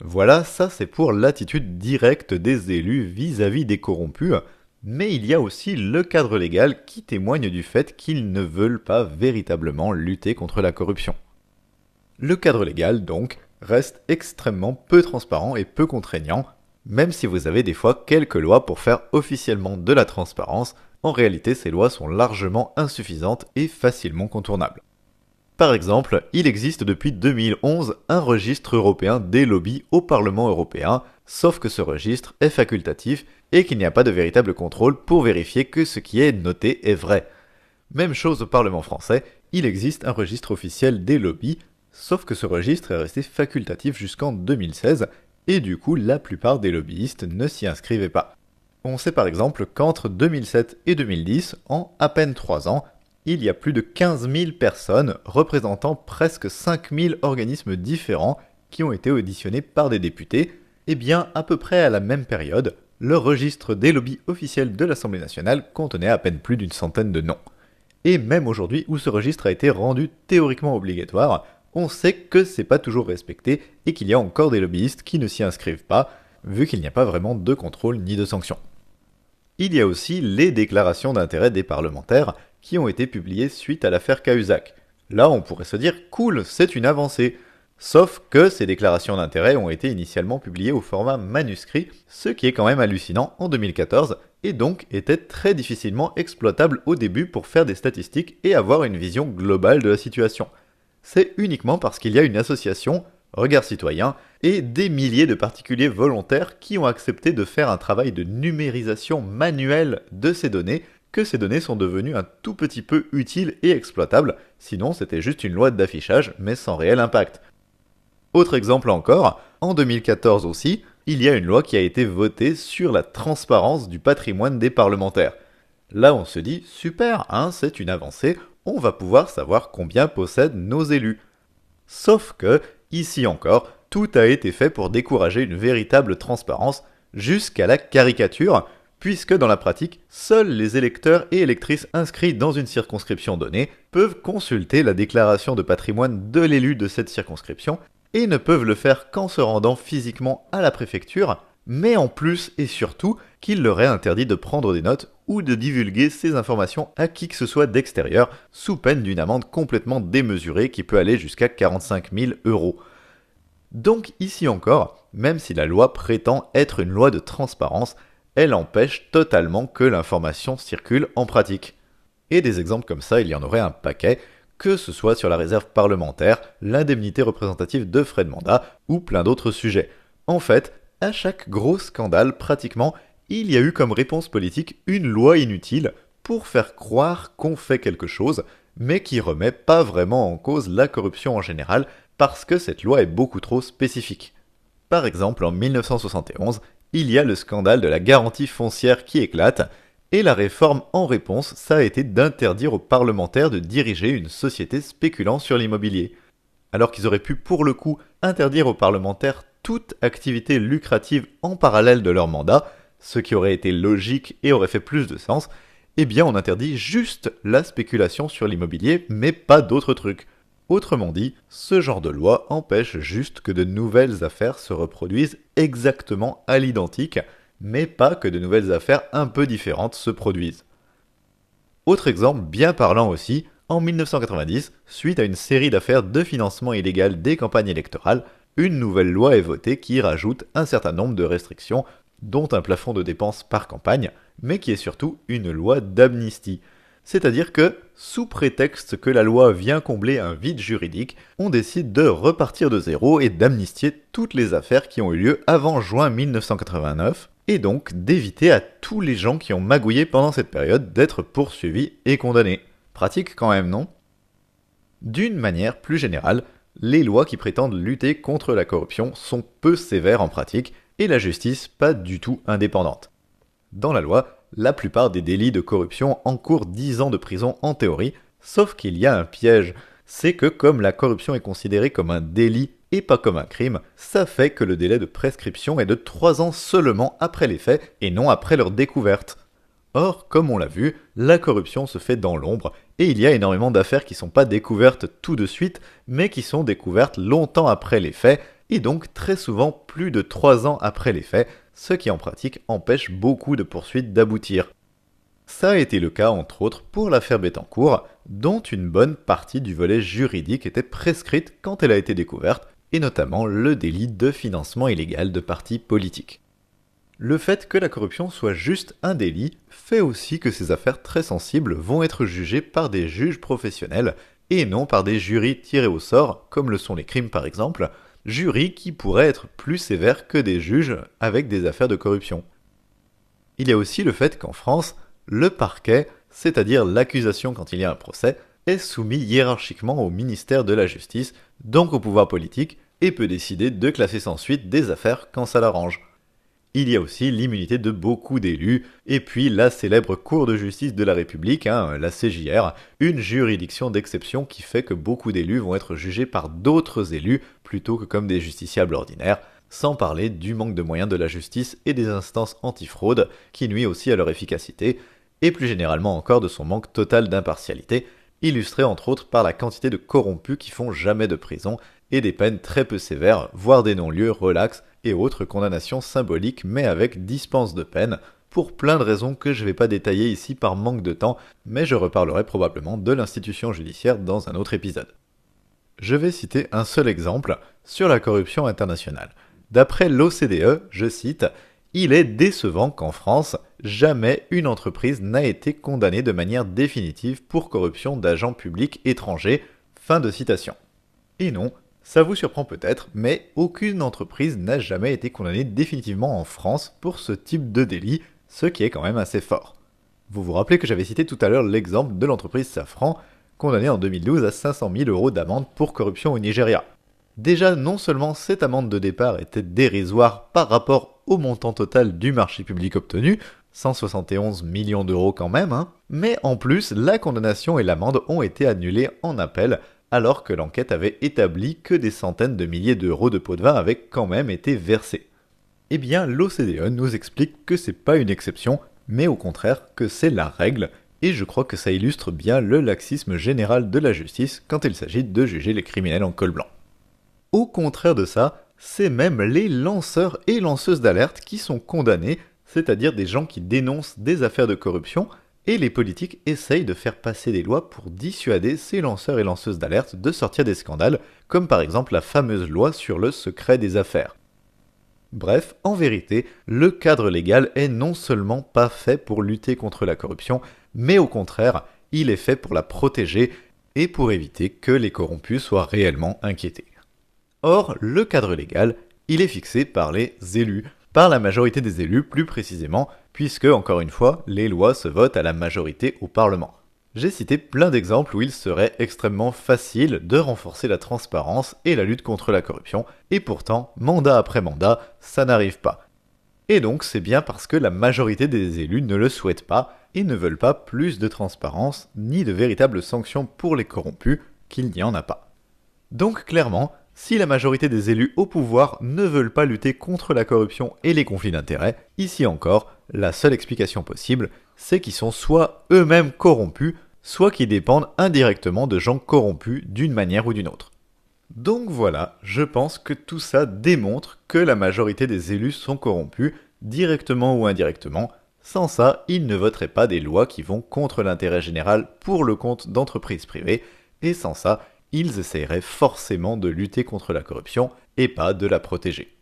Voilà, ça c'est pour l'attitude directe des élus vis-à-vis des corrompus, mais il y a aussi le cadre légal qui témoigne du fait qu'ils ne veulent pas véritablement lutter contre la corruption. Le cadre légal, donc, reste extrêmement peu transparent et peu contraignant, même si vous avez des fois quelques lois pour faire officiellement de la transparence, en réalité ces lois sont largement insuffisantes et facilement contournables. Par exemple, il existe depuis 2011 un registre européen des lobbies au Parlement européen, sauf que ce registre est facultatif et qu'il n'y a pas de véritable contrôle pour vérifier que ce qui est noté est vrai. Même chose au Parlement français, il existe un registre officiel des lobbies, sauf que ce registre est resté facultatif jusqu'en 2016, et du coup la plupart des lobbyistes ne s'y inscrivaient pas. On sait par exemple qu'entre 2007 et 2010, en à peine 3 ans, il y a plus de 15 000 personnes représentant presque 5 000 organismes différents qui ont été auditionnés par des députés, et bien à peu près à la même période, le registre des lobbies officiels de l'Assemblée nationale contenait à peine plus d'une centaine de noms. Et même aujourd'hui où ce registre a été rendu théoriquement obligatoire, on sait que c'est pas toujours respecté et qu'il y a encore des lobbyistes qui ne s'y inscrivent pas, vu qu'il n'y a pas vraiment de contrôle ni de sanction. Il y a aussi les déclarations d'intérêt des parlementaires qui ont été publiées suite à l'affaire Cahuzac. Là, on pourrait se dire cool, c'est une avancée. Sauf que ces déclarations d'intérêt ont été initialement publiées au format manuscrit, ce qui est quand même hallucinant en 2014, et donc était très difficilement exploitable au début pour faire des statistiques et avoir une vision globale de la situation. C'est uniquement parce qu'il y a une association, Regard Citoyen, et des milliers de particuliers volontaires qui ont accepté de faire un travail de numérisation manuelle de ces données que ces données sont devenues un tout petit peu utiles et exploitables, sinon c'était juste une loi d'affichage mais sans réel impact. Autre exemple encore, en 2014 aussi, il y a une loi qui a été votée sur la transparence du patrimoine des parlementaires. Là on se dit, super, hein, c'est une avancée, on va pouvoir savoir combien possèdent nos élus. Sauf que, ici encore, tout a été fait pour décourager une véritable transparence jusqu'à la caricature, puisque dans la pratique, seuls les électeurs et électrices inscrits dans une circonscription donnée peuvent consulter la déclaration de patrimoine de l'élu de cette circonscription, et ne peuvent le faire qu'en se rendant physiquement à la préfecture, mais en plus et surtout qu'il leur est interdit de prendre des notes ou de divulguer ces informations à qui que ce soit d'extérieur, sous peine d'une amende complètement démesurée qui peut aller jusqu'à 45 000 euros. Donc ici encore, même si la loi prétend être une loi de transparence, elle empêche totalement que l'information circule en pratique. Et des exemples comme ça, il y en aurait un paquet, que ce soit sur la réserve parlementaire, l'indemnité représentative de frais de mandat ou plein d'autres sujets. En fait, à chaque gros scandale, pratiquement, il y a eu comme réponse politique une loi inutile pour faire croire qu'on fait quelque chose, mais qui remet pas vraiment en cause la corruption en général, parce que cette loi est beaucoup trop spécifique. Par exemple, en 1971, il y a le scandale de la garantie foncière qui éclate, et la réforme en réponse, ça a été d'interdire aux parlementaires de diriger une société spéculant sur l'immobilier. Alors qu'ils auraient pu pour le coup interdire aux parlementaires toute activité lucrative en parallèle de leur mandat, ce qui aurait été logique et aurait fait plus de sens, eh bien on interdit juste la spéculation sur l'immobilier, mais pas d'autres trucs. Autrement dit, ce genre de loi empêche juste que de nouvelles affaires se reproduisent exactement à l'identique, mais pas que de nouvelles affaires un peu différentes se produisent. Autre exemple bien parlant aussi, en 1990, suite à une série d'affaires de financement illégal des campagnes électorales, une nouvelle loi est votée qui rajoute un certain nombre de restrictions, dont un plafond de dépenses par campagne, mais qui est surtout une loi d'amnistie. C'est-à-dire que, sous prétexte que la loi vient combler un vide juridique, on décide de repartir de zéro et d'amnistier toutes les affaires qui ont eu lieu avant juin 1989, et donc d'éviter à tous les gens qui ont magouillé pendant cette période d'être poursuivis et condamnés. Pratique quand même, non? D'une manière plus générale, les lois qui prétendent lutter contre la corruption sont peu sévères en pratique et la justice pas du tout indépendante. Dans la loi, la plupart des délits de corruption encourent 10 ans de prison en théorie, sauf qu'il y a un piège, c'est que comme la corruption est considérée comme un délit et pas comme un crime, ça fait que le délai de prescription est de 3 ans seulement après les faits et non après leur découverte. Or, comme on l'a vu, la corruption se fait dans l'ombre, et il y a énormément d'affaires qui ne sont pas découvertes tout de suite, mais qui sont découvertes longtemps après les faits, et donc très souvent plus de 3 ans après les faits, ce qui en pratique empêche beaucoup de poursuites d'aboutir. Ça a été le cas entre autres pour l'affaire Bettencourt, dont une bonne partie du volet juridique était prescrite quand elle a été découverte, et notamment le délit de financement illégal de partis politiques. Le fait que la corruption soit juste un délit fait aussi que ces affaires très sensibles vont être jugées par des juges professionnels et non par des jurys tirés au sort, comme le sont les crimes par exemple, jurys qui pourraient être plus sévères que des juges avec des affaires de corruption. Il y a aussi le fait qu'en France, le parquet, c'est-à-dire l'accusation quand il y a un procès, est soumis hiérarchiquement au ministère de la Justice, donc au pouvoir politique, et peut décider de classer sans suite des affaires quand ça l'arrange. Il y a aussi l'immunité de beaucoup d'élus, et puis la célèbre Cour de justice de la République, hein, la CJR, une juridiction d'exception qui fait que beaucoup d'élus vont être jugés par d'autres élus plutôt que comme des justiciables ordinaires, sans parler du manque de moyens de la justice et des instances antifraude qui nuit aussi à leur efficacité, et plus généralement encore de son manque total d'impartialité, illustré entre autres par la quantité de corrompus qui font jamais de prison et des peines très peu sévères, voire des non-lieux relax et autres condamnations symboliques mais avec dispense de peine, pour plein de raisons que je ne vais pas détailler ici par manque de temps, mais je reparlerai probablement de l'institution judiciaire dans un autre épisode. Je vais citer un seul exemple sur la corruption internationale. D'après l'OCDE, je cite, Il est décevant qu'en France, jamais une entreprise n'a été condamnée de manière définitive pour corruption d'agents publics étrangers. Fin de citation. Et non, ça vous surprend peut-être, mais aucune entreprise n'a jamais été condamnée définitivement en France pour ce type de délit, ce qui est quand même assez fort. Vous vous rappelez que j'avais cité tout à l'heure l'exemple de l'entreprise Safran, condamnée en 2012 à 500 000 euros d'amende pour corruption au Nigeria. Déjà, non seulement cette amende de départ était dérisoire par rapport au montant total du marché public obtenu, 171 millions d'euros quand même, hein, mais en plus, la condamnation et l'amende ont été annulées en appel, alors que l'enquête avait établi que des centaines de milliers d'euros de pots de vin avaient quand même été versés. Eh bien, l'OCDE nous explique que c'est pas une exception, mais au contraire que c'est la règle, et je crois que ça illustre bien le laxisme général de la justice quand il s'agit de juger les criminels en col blanc. Au contraire de ça, c'est même les lanceurs et lanceuses d'alerte qui sont condamnés, c'est-à-dire des gens qui dénoncent des affaires de corruption, et les politiques essayent de faire passer des lois pour dissuader ces lanceurs et lanceuses d'alerte de sortir des scandales, comme par exemple la fameuse loi sur le secret des affaires. Bref, en vérité, le cadre légal est non seulement pas fait pour lutter contre la corruption, mais au contraire, il est fait pour la protéger et pour éviter que les corrompus soient réellement inquiétés. Or, le cadre légal, il est fixé par les élus, par la majorité des élus plus précisément, puisque, encore une fois, les lois se votent à la majorité au Parlement. J'ai cité plein d'exemples où il serait extrêmement facile de renforcer la transparence et la lutte contre la corruption, et pourtant, mandat après mandat, ça n'arrive pas. Et donc c'est bien parce que la majorité des élus ne le souhaitent pas et ne veulent pas plus de transparence ni de véritables sanctions pour les corrompus qu'il n'y en a pas. Donc clairement, si la majorité des élus au pouvoir ne veulent pas lutter contre la corruption et les conflits d'intérêts, ici encore, la seule explication possible, c'est qu'ils sont soit eux-mêmes corrompus, soit qu'ils dépendent indirectement de gens corrompus d'une manière ou d'une autre. Donc voilà, je pense que tout ça démontre que la majorité des élus sont corrompus, directement ou indirectement. Sans ça, ils ne voteraient pas des lois qui vont contre l'intérêt général pour le compte d'entreprises privées, et sans ça, ils essaieraient forcément de lutter contre la corruption et pas de la protéger.